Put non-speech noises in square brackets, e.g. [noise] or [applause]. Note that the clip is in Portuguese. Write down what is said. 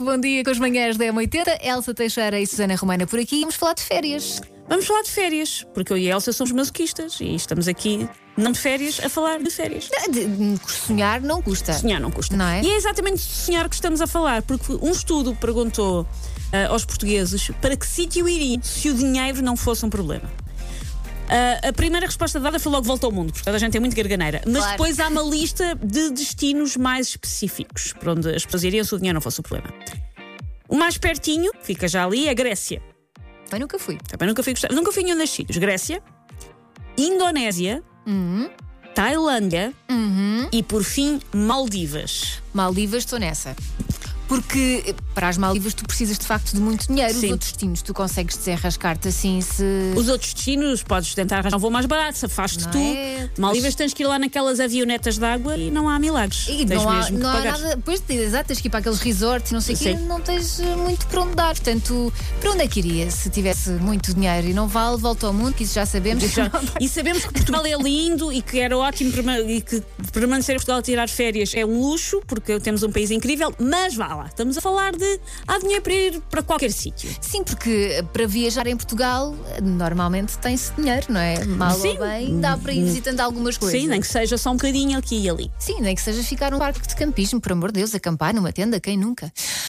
muito bom dia com as manhãs da M80. Elsa Teixeira e Susana Romana por aqui. Vamos falar de férias. Vamos falar de férias, porque eu e a Elsa somos masoquistas e estamos aqui, não de férias, a falar de férias. De- de- sonhar não custa. Sonhar não custa. Não é? E é exatamente de sonhar que estamos a falar, porque um estudo perguntou ah, aos portugueses para que sítio iriam se o dinheiro não fosse um problema. Ah, a primeira resposta dada foi logo volta ao mundo, porque toda a gente é muito garganeira. Mas Claro. depois há uma lista de destinos mais específicos para onde as pessoas iriam se o dinheiro não fosse o problema. O mais pertinho, fica já ali, é Grécia. Mas nunca fui. Também nunca fui, gostar- nunca fui em nenhum destes sítios. Grécia, Indonésia, Tailândia e, por fim, Maldivas. Maldivas, estou nessa. Porque para as Maldivas tu precisas de facto de muito dinheiro. Os Sim. outros destinos tu consegues desenrascar-te assim se. Os outros destinos podes tentar arranjar um voo mais barato, se afaste tu. é? Maldivas tens que ir lá naquelas avionetas de água e não há milagres. E tens não há, não há nada. Pois, exato, tens que ir para aqueles resorts e não sei o quê, não tens eh, muito para onde dar. Portanto, para onde é que iria se tivesse muito dinheiro? E não vale, volta ao mundo, que isso já sabemos. Já- [laughs] E sabemos que Portugal é lindo e que era ótimo e que permanecer em Portugal a tirar férias é um luxo, porque temos um país incrível, mas vá lá, estamos a falar de há dinheiro para ir para qualquer sítio. Sim, porque para viajar em Portugal normalmente tem-se dinheiro, não é? Mal Sim. ou bem, dá para ir visitando algumas coisas. Sim, nem que seja só um bocadinho aqui e ali. Sim, nem que seja ficar num parque de campismo, por amor de Deus, acampar numa tenda, quem nunca?